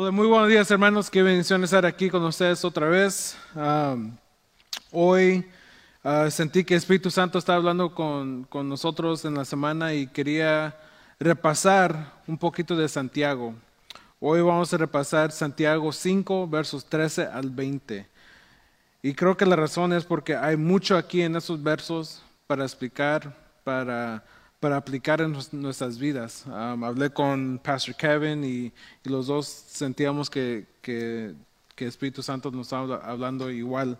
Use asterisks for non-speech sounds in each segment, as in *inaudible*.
Hola, muy buenos días hermanos, qué bendición estar aquí con ustedes otra vez. Hoy uh, sentí que Espíritu Santo estaba hablando con, con, nosotros en la semana y quería repasar un poquito de Santiago. Hoy vamos a repasar Santiago 5, versos 13 al 20. Y creo que la razón es porque hay mucho aquí en esos versos para explicar, para para aplicar en nuestras vidas. Um, hablé con Pastor Kevin y, los dos sentíamos que, que, que, Espíritu Santo nos estaba hablando igual.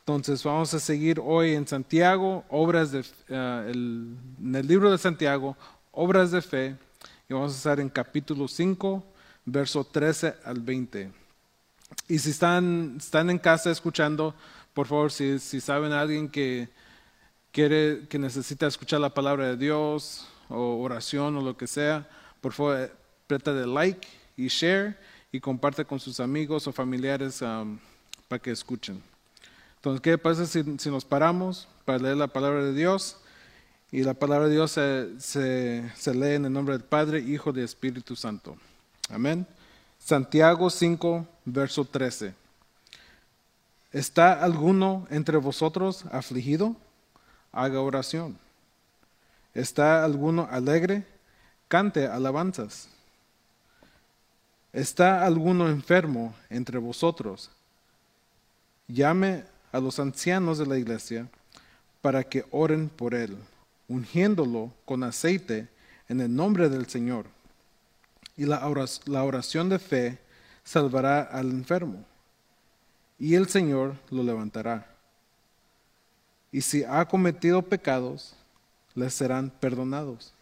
Entonces vamos a seguir hoy en Santiago, obras de, uh, el, en el libro de Santiago, obras de fe, y vamos a estar en capítulo 5, verso 13 al 20. Y si están, están en casa escuchando, por favor, si, si saben a alguien que quiere, que necesita escuchar la palabra de Dios o oración o lo que sea, por favor, presta de like y share y comparte con sus amigos o familiares um, para que escuchen. Entonces, ¿qué pasa si, si, nos paramos para leer la palabra de Dios? Y la palabra de Dios se, se, se lee en el nombre del Padre, Hijo y Espíritu Santo. Amén. Santiago 5, verso 13. ¿Está alguno entre vosotros afligido? Haga oración. ¿Está alguno alegre? Cante alabanzas. ¿Está alguno enfermo entre vosotros? Llame a los ancianos de la iglesia para que oren por él, ungiéndolo con aceite en el nombre del Señor. Y la oración de fe salvará al enfermo, y el Señor lo levantará y si ha cometido pecados, les serán perdonados.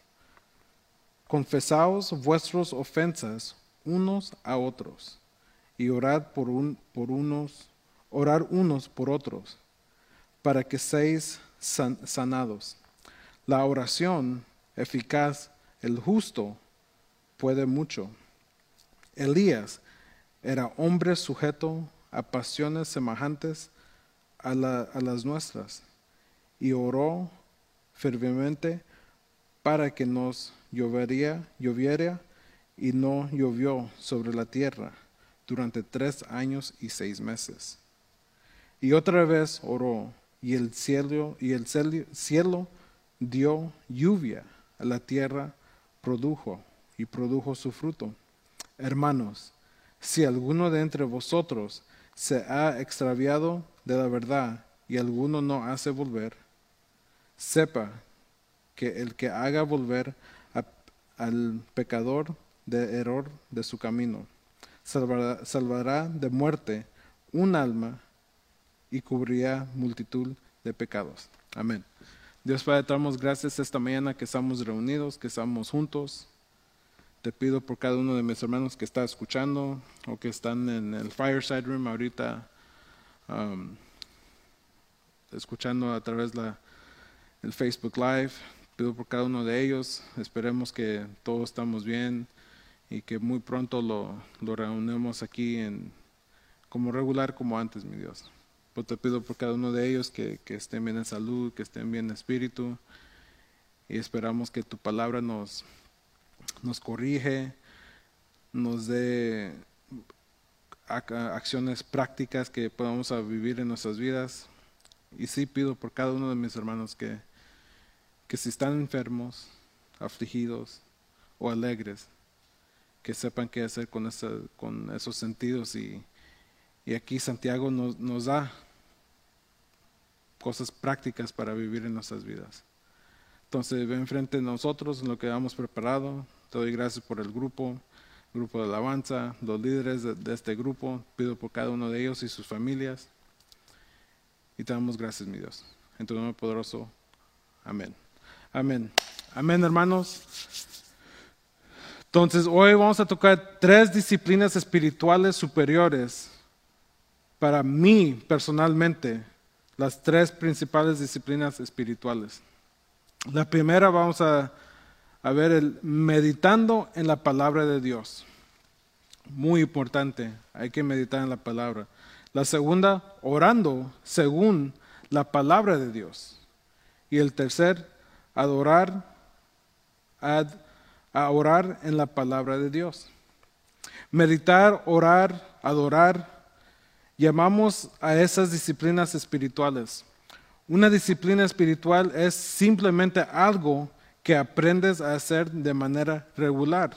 Confesaos vuestras ofensas unos a otros y orad por, un, por unos, orar unos por otros, para que seáis sanados. La oración eficaz, el justo, puede mucho. Elías era hombre sujeto a pasiones semejantes a, a las nuestras y oró fervientemente para que nos llovería, lloviera y no llovió sobre la tierra durante tres años y seis meses. Y otra vez oró y el cielo y el cielo dio lluvia a la tierra produjo y produjo su fruto. Hermanos, si alguno de entre vosotros se ha extraviado de la verdad y alguno no hace volver, sepa que el que haga volver al pecador de error de su camino, salvará, salvará de muerte un alma y cubrirá multitud de pecados. Amén. Dios Padre, te damos gracias esta mañana que estamos reunidos, que estamos juntos. Te pido por cada uno de mis hermanos que está escuchando o que están en el fireside room ahorita, um, escuchando a través de la el Facebook Live. Pido por cada uno de ellos. Esperemos que todos estamos bien y que muy pronto lo, lo reunamos aquí en, como regular como antes, mi Dios. Pues te pido por cada uno de ellos que, que estén bien en salud, que estén bien en espíritu y esperamos que tu palabra nos, nos corrige, nos dé acciones prácticas que podamos vivir en nuestras vidas. Y sí pido por cada uno de mis hermanos que, que si están enfermos, afligidos o alegres, que sepan qué hacer con, esos sentidos. Y, aquí Santiago nos, da cosas prácticas para vivir en nuestras vidas. Entonces, ven frente a nosotros lo que hemos preparado. Te doy gracias por el grupo, grupo de alabanza, los líderes de, de este grupo. Pido por cada uno de ellos y sus familias. Y te damos gracias, mi Dios. En tu nombre poderoso. Amén. Amén. Amén, hermanos. Entonces, hoy vamos a tocar tres disciplinas espirituales superiores para mí personalmente, las tres principales disciplinas espirituales. La primera vamos a, a ver el meditando en la palabra de Dios. Muy importante, hay que meditar en la palabra. La segunda, orando según la palabra de Dios. Y el tercer, adorar, a orar en la palabra de Dios. meditar, orar, adorar, llamamos a esas disciplinas espirituales. Una disciplina espiritual es simplemente algo que aprendes a hacer de manera regular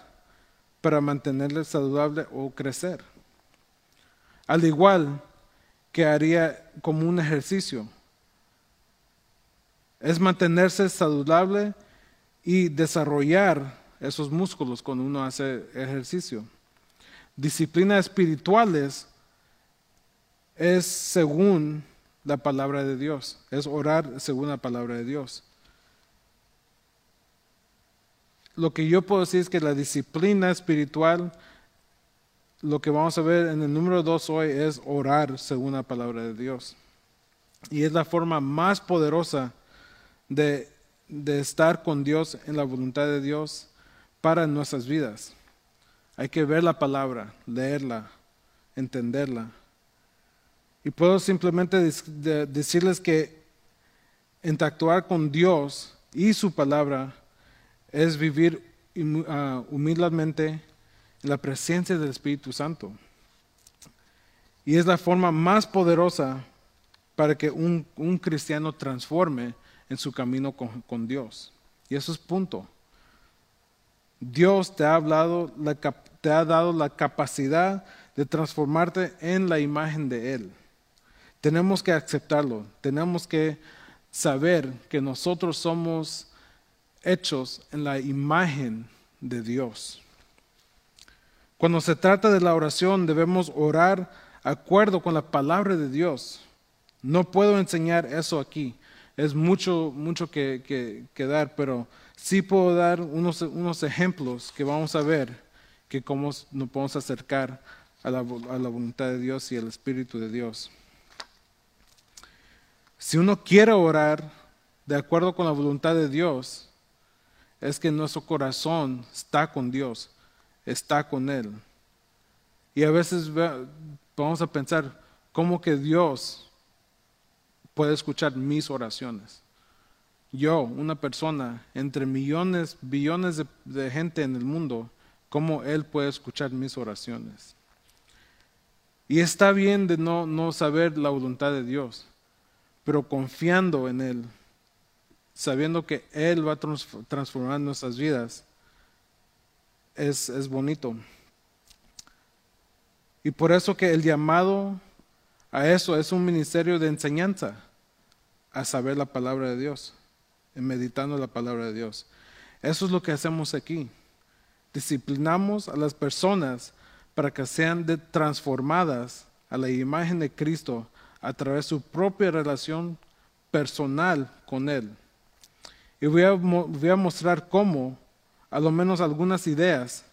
para mantenerle saludable o crecer. Al igual que haría como un ejercicio. Es mantenerse saludable y desarrollar esos músculos cuando uno hace ejercicio. Disciplinas espirituales es según la palabra de Dios, es orar según la palabra de Dios. Lo que yo puedo decir es que la disciplina espiritual, lo que vamos a ver en el número dos hoy es orar según la palabra de Dios. Y es la forma más poderosa de, de estar con Dios en la voluntad de Dios para nuestras vidas. Hay que ver la palabra, leerla, entenderla. Y puedo simplemente decirles que interactuar con Dios y su palabra es vivir ah, humildemente en la presencia del Espíritu Santo. Y es la forma más poderosa para que un, cristiano transforme en su camino con, Dios. Y eso es punto. Dios te ha, hablado, te ha dado la capacidad de transformarte en la imagen de Él. Tenemos que aceptarlo, tenemos que saber que nosotros somos hechos en la imagen de Dios. Cuando se trata de la oración debemos orar acuerdo con la palabra de Dios. No puedo enseñar eso aquí, es mucho, mucho que, que dar, pero sí puedo dar unos, unos ejemplos que vamos a ver que cómo nos podemos acercar a la, a la voluntad de Dios y al Espíritu de Dios. Si uno quiere orar de acuerdo con la voluntad de Dios, es que nuestro corazón está con Dios, está con Él. Y a veces vamos a pensar, ¿cómo que Dios puede escuchar mis oraciones? yo, una persona, entre millones, billones de, gente en el mundo, cómo Él puede escuchar mis oraciones. Y está bien de no, no saber la voluntad de Dios, pero confiando en Él, sabiendo que Él va a transformar nuestras vidas, es, es bonito. Y por eso que el llamado a eso es un ministerio de enseñanza, a saber la palabra de Dios meditando la palabra de Dios. Eso es lo que hacemos aquí. Disciplinamos a las personas para que sean transformadas a la imagen de Cristo a través de su propia relación personal con Él. Y voy a, voy a mostrar cómo, a lo menos algunas ideas,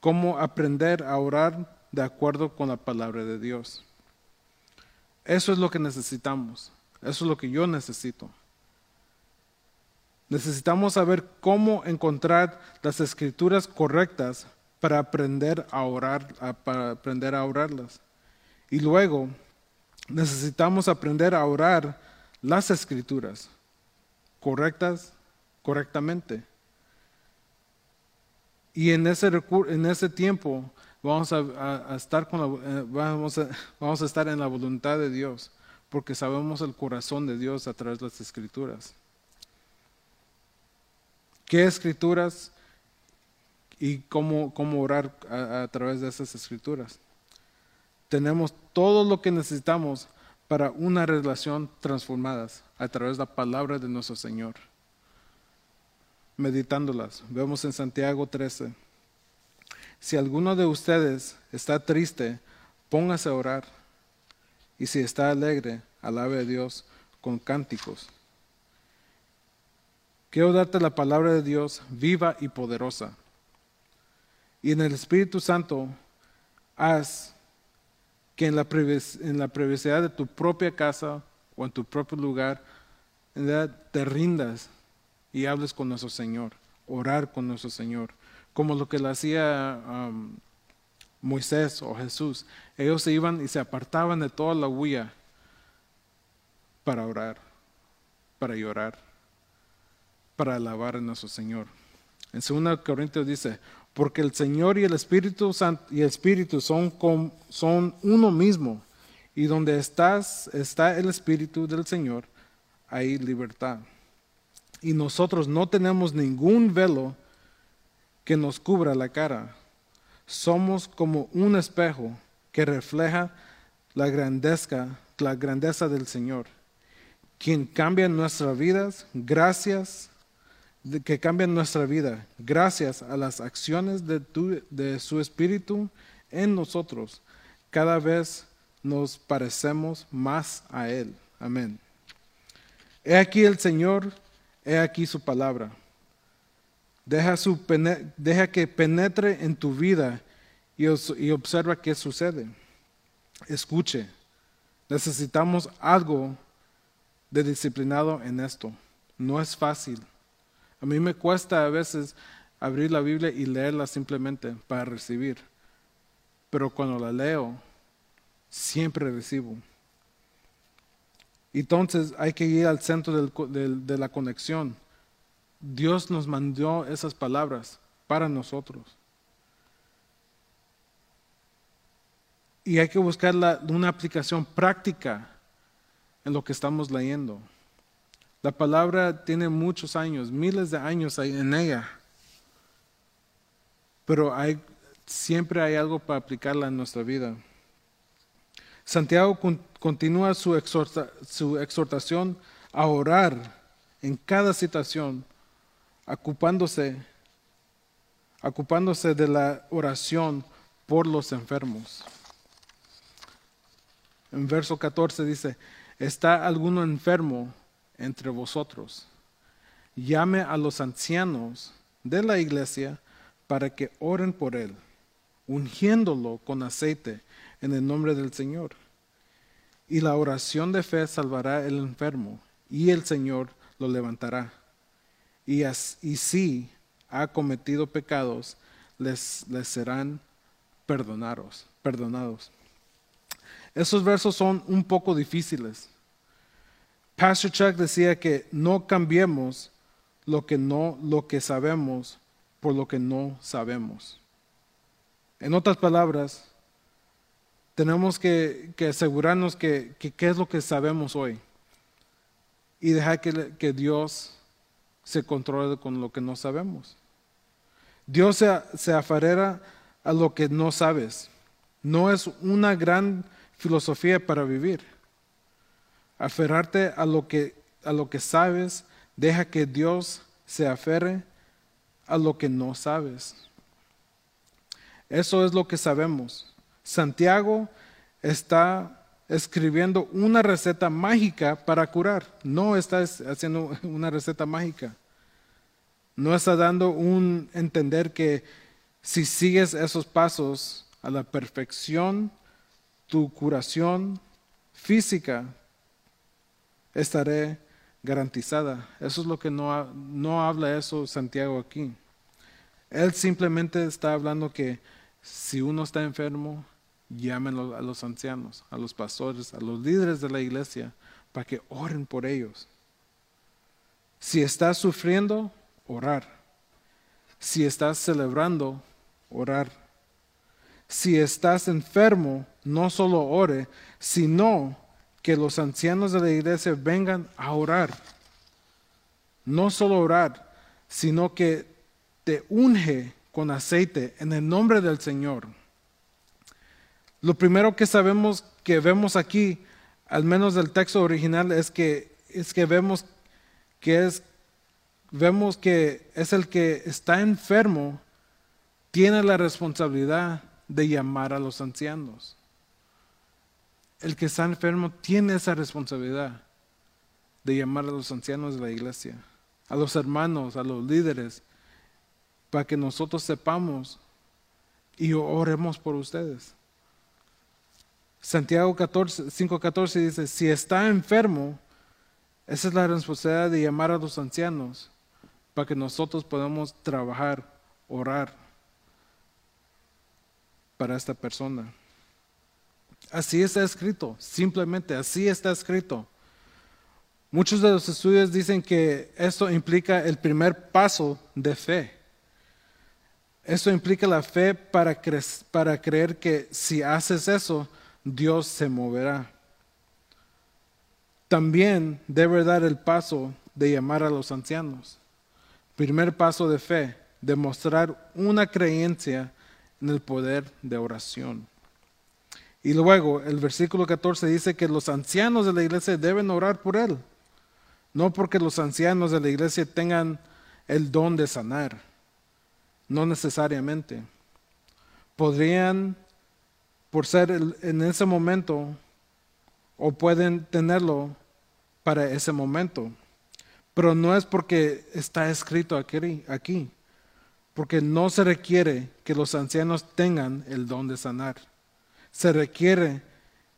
cómo aprender a orar de acuerdo con la palabra de Dios. Eso es lo que necesitamos. Eso es lo que yo necesito. Necesitamos saber cómo encontrar las escrituras correctas para aprender a orar, para aprender a orarlas. Y luego necesitamos aprender a orar las escrituras correctas, correctamente. Y en ese, en ese tiempo vamos a, estar con eh, vamos, *laughs* vamos a estar en la voluntad de Dios, porque sabemos el corazón de Dios a través de las escrituras qué escrituras y cómo, cómo orar a, través de esas escrituras. Tenemos todo lo que necesitamos para una relación transformada a través de la palabra de nuestro Señor. Meditándolas, vemos en Santiago 13. Si alguno de ustedes está triste, póngase a orar. Y si está alegre, alabe a Dios con cánticos. Quiero darte la palabra de Dios viva y poderosa. Y en el Espíritu Santo, haz que en la, privacidad de tu propia casa o en tu propio lugar, te rindas y hables con nuestro Señor, orar con nuestro Señor, como lo que le hacía Moisés o Jesús. Ellos se iban y se apartaban de toda la huella para orar, para llorar para alabar a nuestro Señor. En 2 Corintios dice, porque el Señor y el Espíritu Santo y el Espíritu son, son uno mismo. Y donde estás, está el Espíritu del Señor, hay libertad. Y nosotros no tenemos ningún velo que nos cubra la cara. Somos como un espejo que refleja la grandeza, la grandeza del Señor, quien cambia nuestras vidas gracias que cambian nuestra vida gracias a las acciones de, de su Espíritu en nosotros. Cada vez nos parecemos más a Él. Amén. He aquí el Señor, he aquí su palabra. Deja, su, deja que penetre en tu vida y, observa qué sucede. Escuche, necesitamos algo de disciplinado en esto. No es fácil. A mí me cuesta a veces abrir la Biblia y leerla simplemente para recibir. Pero cuando la leo, siempre recibo. Entonces hay que ir al centro de la conexión. Dios nos mandó esas palabras para nosotros. Y hay que buscar una aplicación práctica en lo que estamos leyendo. La palabra tiene muchos años, miles de años en ella, pero siempre hay algo para aplicarla en nuestra vida. Santiago continúa su exhortación a orar en cada situación, ocupándose, ocupándose de la oración por los enfermos. En verso 14 dice, ¿está alguno enfermo? entre vosotros. Llame a los ancianos de la iglesia para que oren por él, ungiéndolo con aceite en el nombre del Señor. Y la oración de fe salvará el enfermo, y el Señor lo levantará. Y, si ha cometido pecados, les, les serán perdonados, perdonados. Esos versos son un poco difíciles Pastor Chuck decía que no cambiemos lo que no lo que sabemos por lo que no sabemos. En otras palabras, tenemos que, asegurarnos que qué es lo que sabemos hoy y dejar que, que, Dios se controle con lo que no sabemos. Dios se, se a lo que no sabes. No es una gran filosofía para vivir aferrarte a lo que, a lo que sabes, deja que Dios se aferre a lo que no sabes. Eso es lo que sabemos. Santiago está escribiendo una receta mágica para curar. No está haciendo una receta mágica. No está dando un entender que si sigues esos pasos a la perfección, tu curación física estaré garantizada. Eso es lo que no, no habla eso Santiago aquí. Él simplemente está hablando que si uno está enfermo, llámenlo a los ancianos, a los pastores, a los líderes de la iglesia, para que oren por ellos. Si estás sufriendo, orar. Si estás celebrando, orar. Si estás enfermo, no solo ore, sino que los ancianos de la iglesia vengan a orar. No solo orar, sino que te unge con aceite en el nombre del Señor. Lo primero que sabemos que vemos aquí, al menos del texto original, es que, es que vemos que es vemos que es el que está enfermo, tiene la responsabilidad de llamar a los ancianos el que está enfermo tiene esa responsabilidad de llamar a los ancianos de la iglesia, a los hermanos, a los líderes, para que nosotros sepamos y oremos por ustedes. Santiago 5.14 dice, si está enfermo, esa es la responsabilidad de llamar a los ancianos para que nosotros podamos trabajar, orar para esta persona. Así está escrito, simplemente así está escrito. Muchos de los estudios dicen que esto implica el primer paso de fe. Eso implica la fe para, para creer que si haces eso, Dios se moverá. También debe dar el paso de llamar a los ancianos. Primer paso de fe, demostrar una creencia en el poder de oración. Y luego el versículo 14 dice que los ancianos de la iglesia deben orar por él. No porque los ancianos de la iglesia tengan el don de sanar, no necesariamente. Podrían, por ser en ese momento, o pueden tenerlo para ese momento. Pero no es porque está escrito aquí, porque no se requiere que los ancianos tengan el don de sanar. Se requiere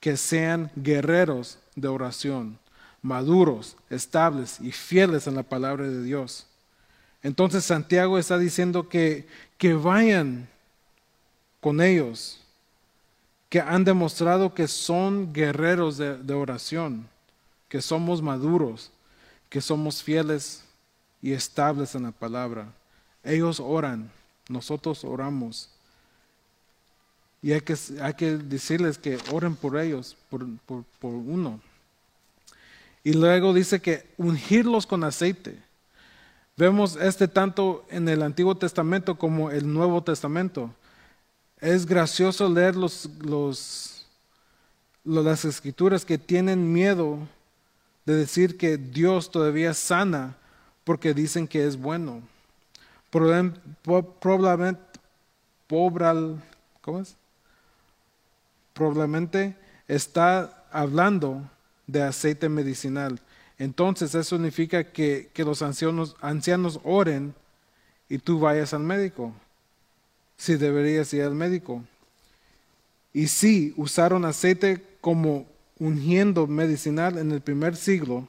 que sean guerreros de oración, maduros, estables y fieles en la palabra de Dios. Entonces Santiago está diciendo que, que vayan con ellos, que han demostrado que son guerreros de oración, que somos maduros, que somos fieles y estables en la palabra. Ellos oran, nosotros oramos. Y hay que, que decirles que oren por ellos, por, por uno. Y luego dice que ungirlos con aceite. Vemos este tanto en el Antiguo Testamento como el Nuevo Testamento. Es gracioso leer los, los, las escrituras que tienen miedo de decir que Dios todavía sana porque dicen que es bueno. Probablemente, ¿cómo es? Probablemente está hablando de aceite medicinal. Entonces eso significa que, que los ancianos, ancianos oren y tú vayas al médico. Si deberías ir al médico. Y sí, usaron aceite como ungiendo medicinal en el primer siglo,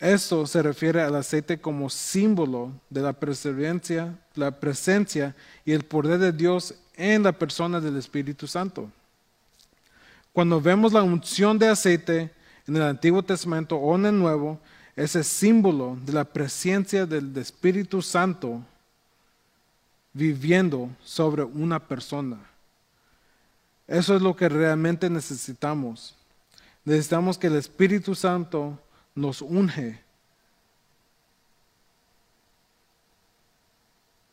eso se refiere al aceite como símbolo de la presencia, la presencia y el poder de Dios en la persona del Espíritu Santo. Cuando vemos la unción de aceite en el Antiguo Testamento o en el Nuevo, ese símbolo de la presencia del Espíritu Santo viviendo sobre una persona. Eso es lo que realmente necesitamos. Necesitamos que el Espíritu Santo nos unge.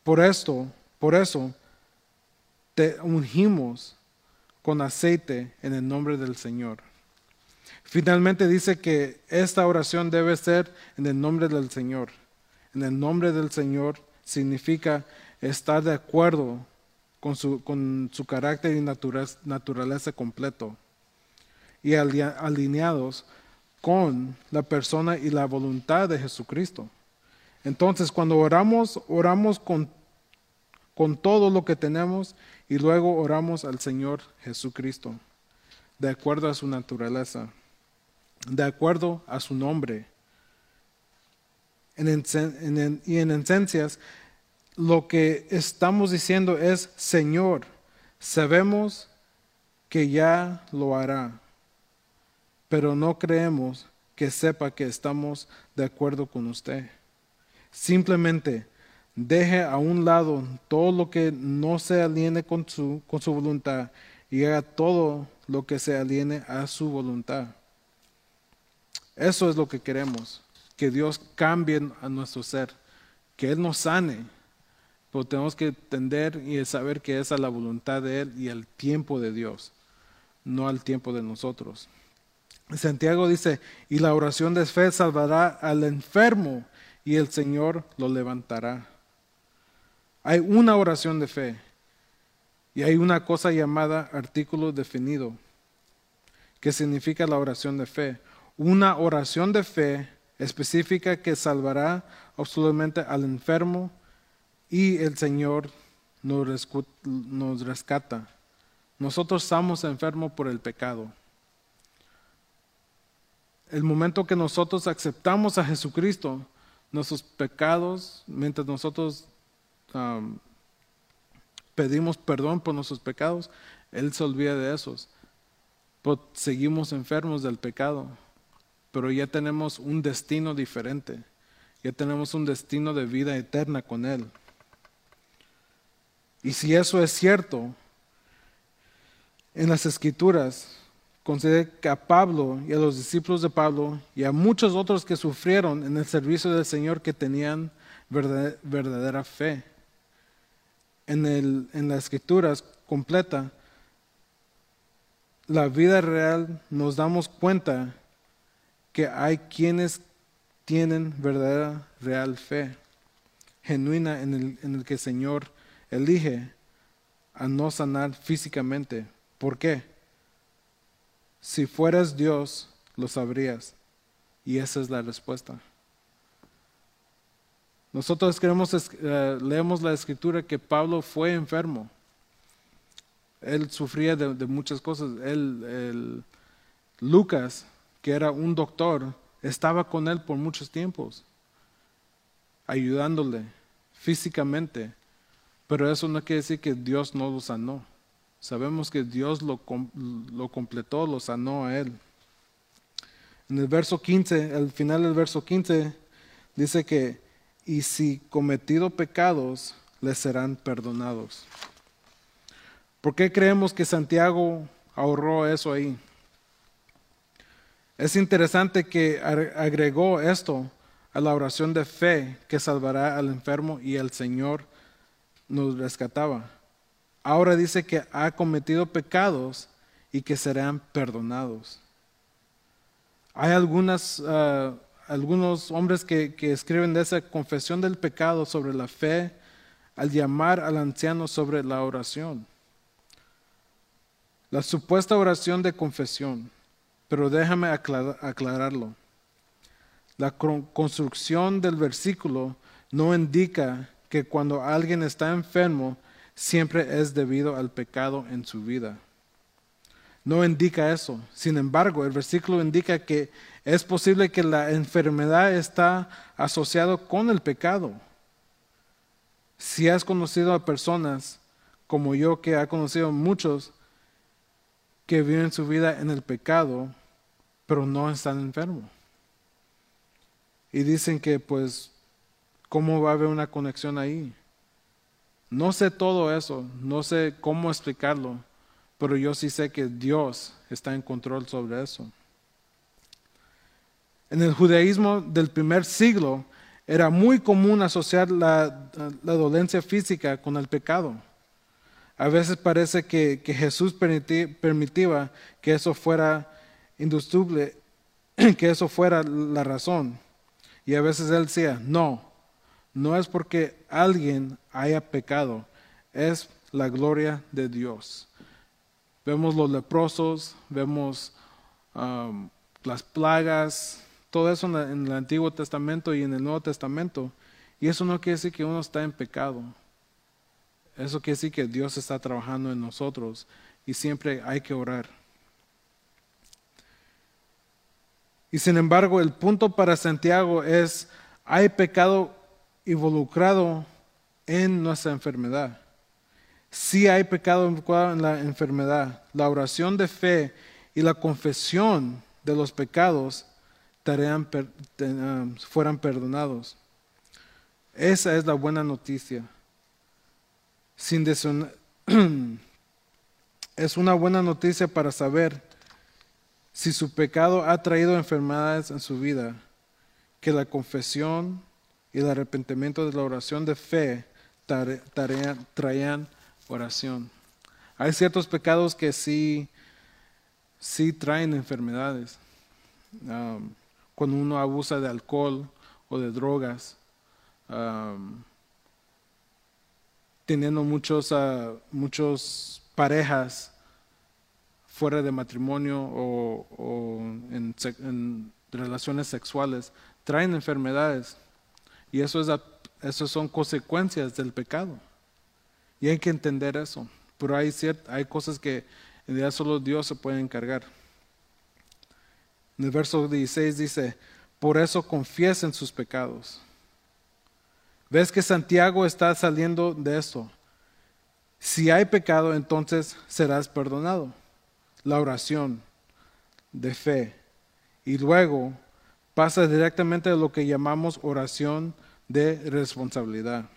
Por esto, por eso, te ungimos con aceite en el nombre del Señor. Finalmente dice que esta oración debe ser en el nombre del Señor. En el nombre del Señor significa estar de acuerdo con su, con su carácter y naturaleza completo y alineados con la persona y la voluntad de Jesucristo. Entonces, cuando oramos, oramos con, con todo lo que tenemos y luego oramos al Señor Jesucristo, de acuerdo a su naturaleza, de acuerdo a su nombre. En, y en esencias, lo que estamos diciendo es, Señor, sabemos que ya lo hará, pero no creemos que sepa que estamos de acuerdo con usted. Simplemente deje a un lado todo lo que no se aliene con su, con su voluntad y haga todo lo que se aliene a su voluntad. Eso es lo que queremos, que Dios cambie a nuestro ser, que Él nos sane pero tenemos que entender y saber que es a la voluntad de Él y al tiempo de Dios, no al tiempo de nosotros. Santiago dice, y la oración de fe salvará al enfermo y el Señor lo levantará. Hay una oración de fe y hay una cosa llamada artículo definido, que significa la oración de fe. Una oración de fe específica que salvará absolutamente al enfermo y el Señor nos rescata. Nosotros estamos enfermos por el pecado. El momento que nosotros aceptamos a Jesucristo, nuestros pecados, mientras nosotros pedimos perdón por nuestros pecados, Él se olvida de esos. seguimos enfermos del pecado, pero ya tenemos un destino diferente, ya tenemos un destino de vida eterna con Él. Y si eso es cierto, en las escrituras, considera que a Pablo y a los discípulos de Pablo y a muchos otros que sufrieron en el servicio del Señor que tenían verdadera fe. En, el, en las escrituras completa, la vida real nos damos cuenta que hay quienes tienen verdadera real fe, genuina en el, en el que el Señor elige a no sanar físicamente. ¿Por qué? Si fueras Dios, lo sabrías. Y esa es la respuesta. Nosotros queremos, eh, leemos la escritura que Pablo fue enfermo. Él sufría de, muchas cosas. Él, Lucas, que era un doctor, estaba con él por muchos tiempos, ayudándole físicamente. Pero eso no quiere decir que Dios no lo sanó. Sabemos que Dios lo, lo completó, lo sanó a él. En el verso 15, al final del verso 15, dice que, y si cometido pecados, les serán perdonados. ¿Por qué creemos que Santiago ahorró eso ahí? Es interesante que agregó esto a la oración de fe que salvará al enfermo y el Señor nos rescataba. Ahora dice que ha cometido pecados y que serán perdonados. Hay algunas, ah, algunos hombres que, que escriben de esa confesión del pecado sobre la fe al llamar al anciano sobre la oración. La supuesta oración de confesión, pero déjame aclararlo. La construcción del versículo no indica que cuando alguien está enfermo siempre es debido al pecado en su vida. No indica eso. Sin embargo, el versículo indica que es posible que la enfermedad está asociada con el pecado. Si has conocido a personas como yo que ha conocido muchos que viven su vida en el pecado, pero no están enfermos. Y dicen que pues, ¿cómo va a haber una conexión ahí? No sé todo eso, no sé cómo explicarlo, pero yo sí sé que Dios está en control sobre eso. En el judaísmo del primer siglo era muy común asociar la, la dolencia física con el pecado. A veces parece que, Jesús permitía que eso fuera industrible, *clears throat* que eso fuera la razón. Y a veces él decía, no, no es porque alguien haya pecado, es la gloria de Dios. Vemos los leprosos, vemos um, las plagas, todo eso en el Antiguo Testamento y en el Nuevo Testamento. Y eso no quiere decir que uno está en pecado. Eso quiere decir que Dios está trabajando en nosotros y siempre hay que orar. Y sin embargo, el punto para Santiago es, hay pecado involucrado en nuestra enfermedad. Sí hay pecado involucrado en la enfermedad. La oración de fe y la confesión de los pecados um, fueran perdonados. Esa es la buena noticia. Sin *clears throat* es una buena noticia para saber si su pecado ha traído enfermedades en su vida, que la confesión el arrepentimiento de la oración de fe traían oración. Hay ciertos pecados que sí, sí traen enfermedades. Cuando uno abusa de alcohol o de drogas, teniendo muchos, uh, muchos parejas fuera de matrimonio o, en, relaciones sexuales, traen enfermedades. Y eso, es eso son consecuencias del pecado. Y hay que entender eso. Pero hay, hay cosas que en realidad solo Dios se puede encargar. En el verso 16 dice, por eso confiesen sus pecados Ves que Santiago está saliendo de eso. Si hay pecado, entonces serás perdonado. La oración de fe. Y luego pasa directamente a lo que llamamos oración de responsabilidad.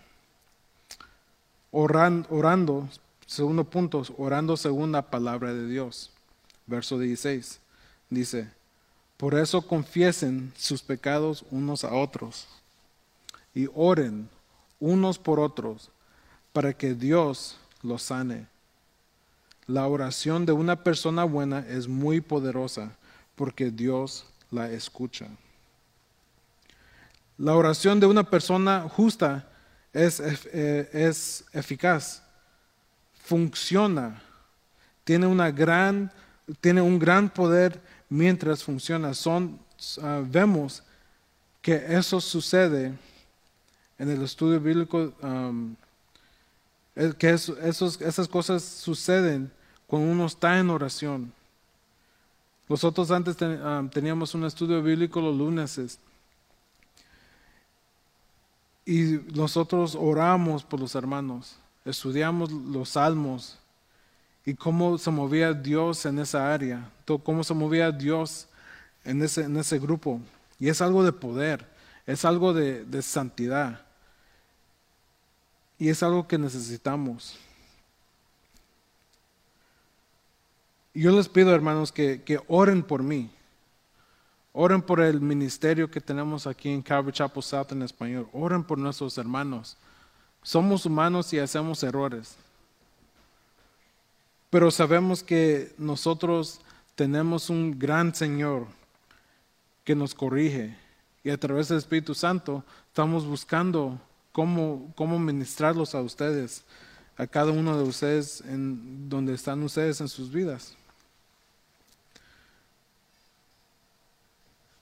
orando, orando, segundo punto, orando según la palabra de Dios. Verso 16 dice, por eso confiesen sus pecados unos a otros y oren unos por otros para que Dios los sane. La oración de una persona buena es muy poderosa porque Dios la escucha. La oración de una persona justa es, eh, es eficaz, funciona, tiene, una gran, tiene un gran poder mientras funciona. Son, ah, vemos que eso sucede en el estudio bíblico, que esos, esas cosas suceden cuando uno está en oración. Nosotros antes teníamos un estudio bíblico los lunes y nosotros oramos por los hermanos, estudiamos los salmos y cómo se movía Dios en esa área, cómo se movía Dios en ese, en ese grupo. Y es algo de poder, es algo de, de santidad. Y es algo que necesitamos. Yo les pido, hermanos, que, oren por mí. Oren por el ministerio que tenemos aquí en Calvary Chapel South en español. Oren por nuestros hermanos. Somos humanos y hacemos errores. Pero sabemos que nosotros tenemos un gran Señor que nos corrige. Y a través del Espíritu Santo estamos buscando cómo, cómo ministrarlos a ustedes, a cada uno de ustedes en donde están ustedes en sus vidas.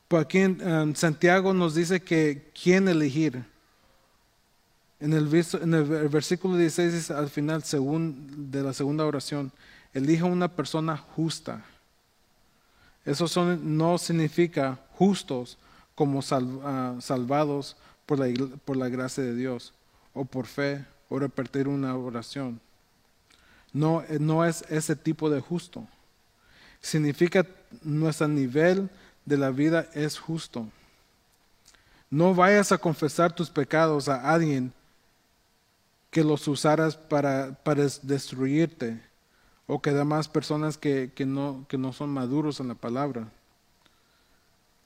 Pues aquí Santiago nos dice que quién elegir. En el, versículo 16 dice al final según, de la segunda oración, elija una persona justa. Eso no significa justos como ah, salvados por la, por la gracia de Dios o por fe o repetir una oración. No, no es ese tipo de justo. Significa nuestro nivel de la vida es justo. No vayas a confesar tus pecados a alguien que los usaras para, para destruirte o que demás personas que, que, no, que no son maduros en la palabra.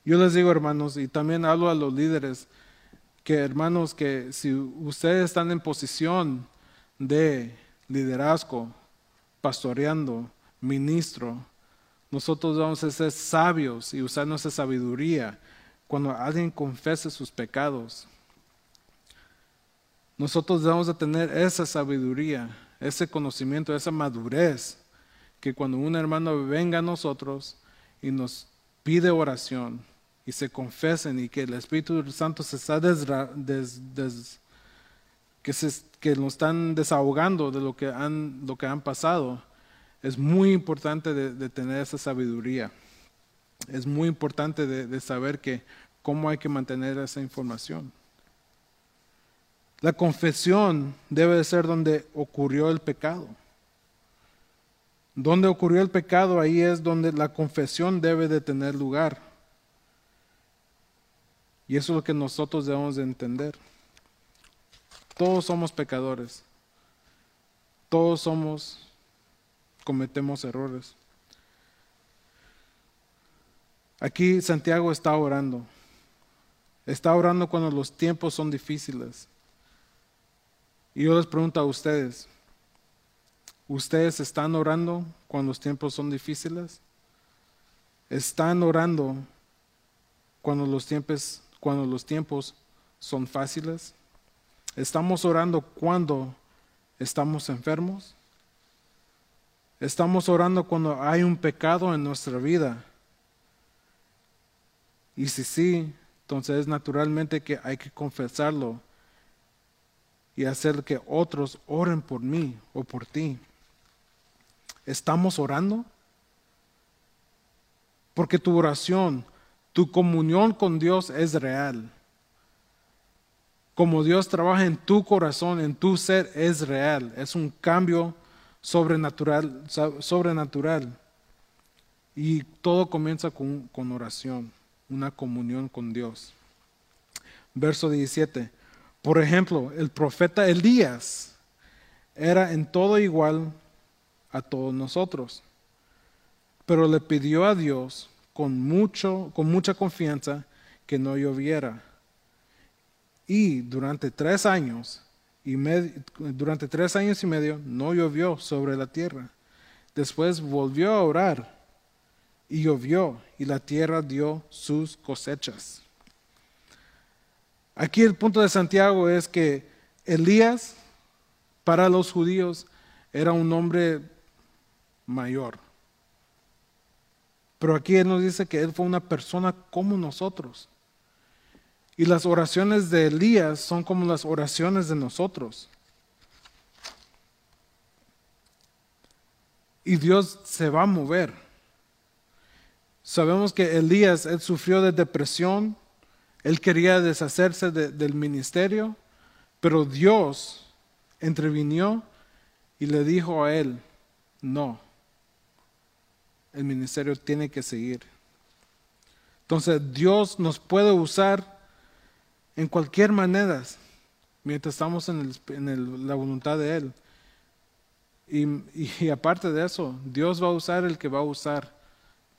Yo les digo, hermanos, y también hablo a los líderes, que hermanos, que si ustedes están en posición de liderazgo, pastoreando, ministro, nosotros vamos a ser sabios y usar nuestra sabiduría cuando alguien confese sus pecados. Nosotros vamos a tener esa sabiduría, ese conocimiento, esa madurez, que cuando un hermano venga a nosotros y nos pide oración y se confesen y que el Espíritu Santo se está que, se, que nos están desahogando de lo que han, lo que han pasado, es muy importante de, tener esa sabiduría. Es muy importante de, saber que cómo hay que mantener esa información. La confesión debe de ser donde ocurrió el pecado. Donde ocurrió el pecado, ahí es donde la confesión debe de tener lugar. Y eso es lo que nosotros debemos de entender. Todos somos pecadores. Todos somos cometemos errores. Aquí Santiago está orando. Está orando cuando los tiempos son difíciles. Y yo les pregunto a ustedes, ¿ustedes están orando cuando los tiempos son difíciles? ¿Están orando cuando los tiempos, cuando los tiempos son fáciles? ¿Estamos orando cuando estamos enfermos? Estamos orando cuando hay un pecado en nuestra vida. Y si sí, entonces naturalmente que hay que confesarlo y hacer que otros oren por mí o por ti. ¿Estamos orando? Porque tu oración, tu comunión con Dios es real. Como Dios trabaja en tu corazón, en tu ser, es real. Es un cambio sobrenatural, sobrenatural. Y todo comienza con, con oración, una comunión con Dios. Verso 17. Por ejemplo, el profeta Elías, era en todo igual a todos nosotros, pero le pidió a Dios con, mucho, con mucha confianza que no lloviera. Y durante tres años y durante tres años y medio no llovió sobre la tierra. Después volvió a orar y llovió y la tierra dio sus cosechas. Aquí el punto de Santiago es que Elías para los judíos era un hombre mayor. Pero aquí él nos dice que él fue una persona como nosotros. Y las oraciones de Elías son como las oraciones de nosotros. Y Dios se va a mover. Sabemos que Elías, él sufrió de depresión, él quería deshacerse del ministerio, pero Dios intervinió y le dijo a él, no, el ministerio tiene que seguir. Entonces Dios nos puede usar en cualquier manera mientras estamos en, la voluntad de Él. Y, aparte de eso, Dios va a usar el que va a usar,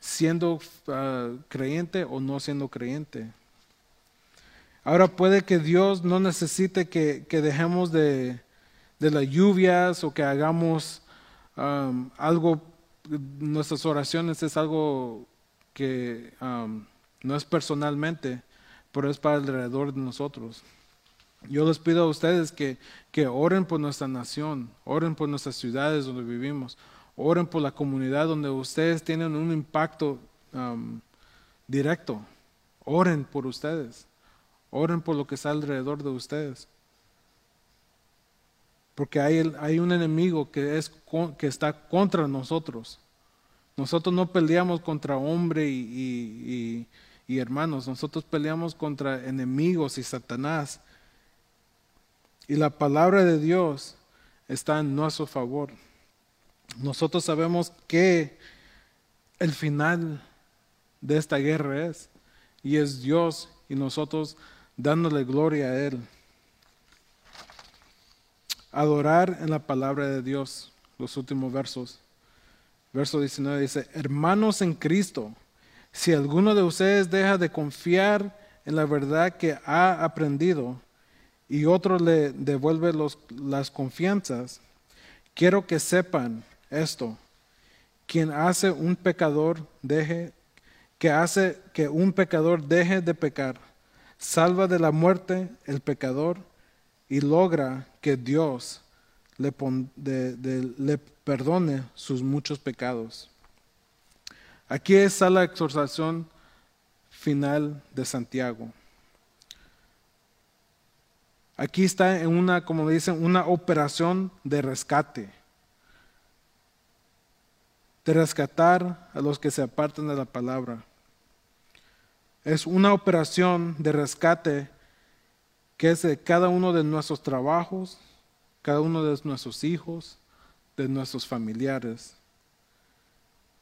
siendo ah, creyente o no siendo creyente. Ahora puede que Dios no necesite que, dejemos de, las lluvias o que hagamos algo, nuestras oraciones es algo que no es personalmente, pero es para alrededor de nosotros. Yo les pido a ustedes que, que oren por nuestra nación, oren por nuestras ciudades donde vivimos, oren por la comunidad donde ustedes tienen un impacto um, directo. Oren por ustedes. Oren por lo que está alrededor de ustedes. Porque hay, hay un enemigo que, es, que está contra nosotros. Nosotros no peleamos contra hombre y, y hermanos, nosotros peleamos contra enemigos y Satanás. Y la palabra de Dios está en nuestro favor. Nosotros sabemos que el final de esta guerra es, y es Dios, y nosotros dándole gloria a Él. Adorar en la palabra de Dios, los últimos versos. Verso 19 dice, hermanos en Cristo, si alguno de ustedes deja de confiar en la verdad que ha aprendido y otro le devuelve las confianzas, quiero que sepan esto. Quien hace un pecador deje que hace que un pecador deje de pecar salva de la muerte el pecador y logra que Dios le, perdone sus muchos pecados. Aquí está la exhortación final de Santiago. Aquí está en una, como dicen, una operación de rescate. De rescatar a los que se apartan de la palabra es una operación de rescate que es de cada uno de nuestros trabajos, cada uno de nuestros hijos, de nuestros familiares.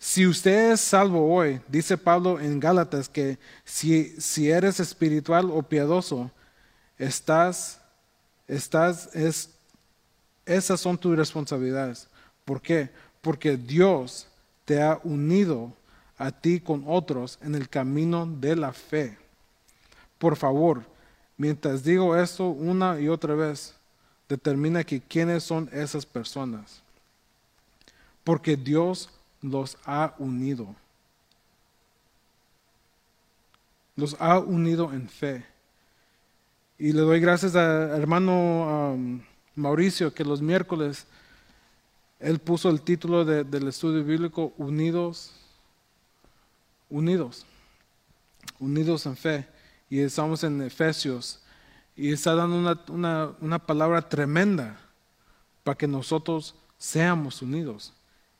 Si usted es salvo hoy, dice Pablo en Gálatas que si, si eres espiritual o piadoso, estás, estás, es, esas son tus responsabilidades. ¿Por qué? Porque Dios te ha unido a ti con otros en el camino de la fe. Por favor, mientras digo esto una y otra vez, determina que quiénes son esas personas. Porque Dios los ha unido. Los ha unido en fe. Y le doy gracias a hermano um, Mauricio que los miércoles él puso el título del estudio bíblico Unidos unidos, unidos en fe. Y estamos en Efesios y está dando una, palabra tremenda para que nosotros seamos unidos.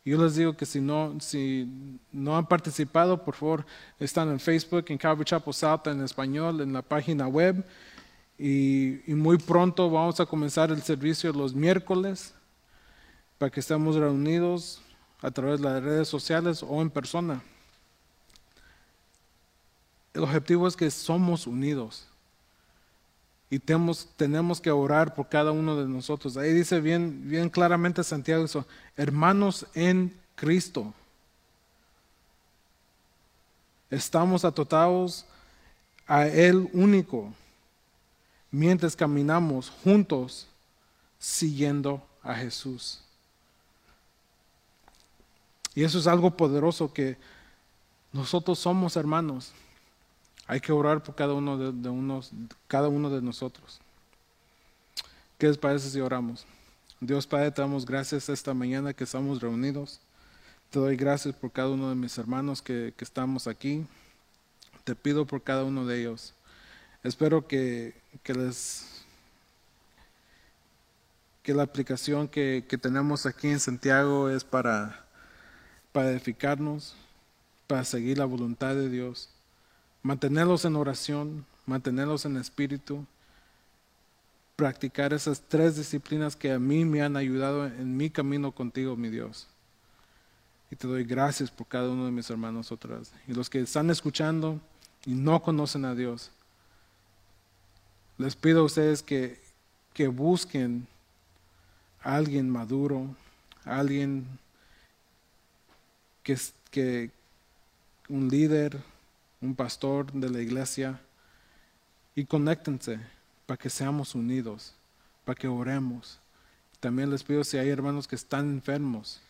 Yo les digo que si no, si no han participado, por favor, están en Facebook, en Calvary Chapel South, en español, en la página web. Y, y, muy pronto vamos a comenzar el servicio los miércoles para que estemos reunidos a través de las redes sociales o en persona el objetivo es que somos unidos. Y tenemos, tenemos que orar por cada uno de nosotros. Ahí dice bien, bien claramente Santiago hermanos en Cristo. Estamos atotados a Él único mientras caminamos juntos siguiendo a Jesús. Y eso es algo poderoso que nosotros somos hermanos. Hay que orar por cada uno de, unos, cada uno de nosotros. ¿Qué les parece si oramos? Dios Padre, te damos gracias esta mañana que estamos reunidos. Te doy gracias por cada uno de mis hermanos que, estamos aquí. Te pido por cada uno de ellos. Espero que, les que la aplicación que, que tenemos aquí en Santiago es para para edificarnos, para seguir la voluntad de Dios, mantenerlos en oración, mantenerlos en espíritu, practicar esas tres disciplinas que a mí me han ayudado en mi camino contigo, mi Dios. Y te doy gracias por cada uno de mis hermanos otra vez. Y los que están escuchando y no conocen a Dios, les pido a ustedes que, que busquen a alguien maduro, a alguien que, que un líder, un pastor de la iglesia, y conéctense para que seamos unidos, para que oremos. También les pido si hay hermanos que están enfermos,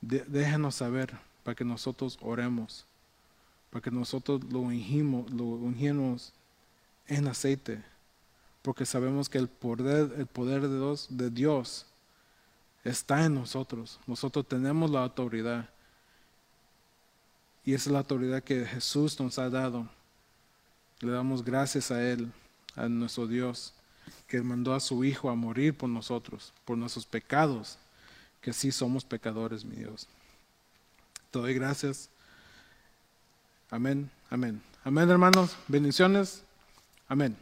déjenos saber para que nosotros oremos, para que nosotros lo ungimos, lo ungimos en aceite, porque sabemos que el poder, el poder de Dios, de Dios está en nosotros. Nosotros tenemos la autoridad. Y esa es la autoridad que Jesús nos ha dado. Le damos gracias a Él, a nuestro Dios, que mandó a su Hijo a morir por nosotros, por nuestros pecados, que sí somos pecadores, mi Dios. Te doy gracias. Amén, amén. Amén, hermanos. Bendiciones. Amén.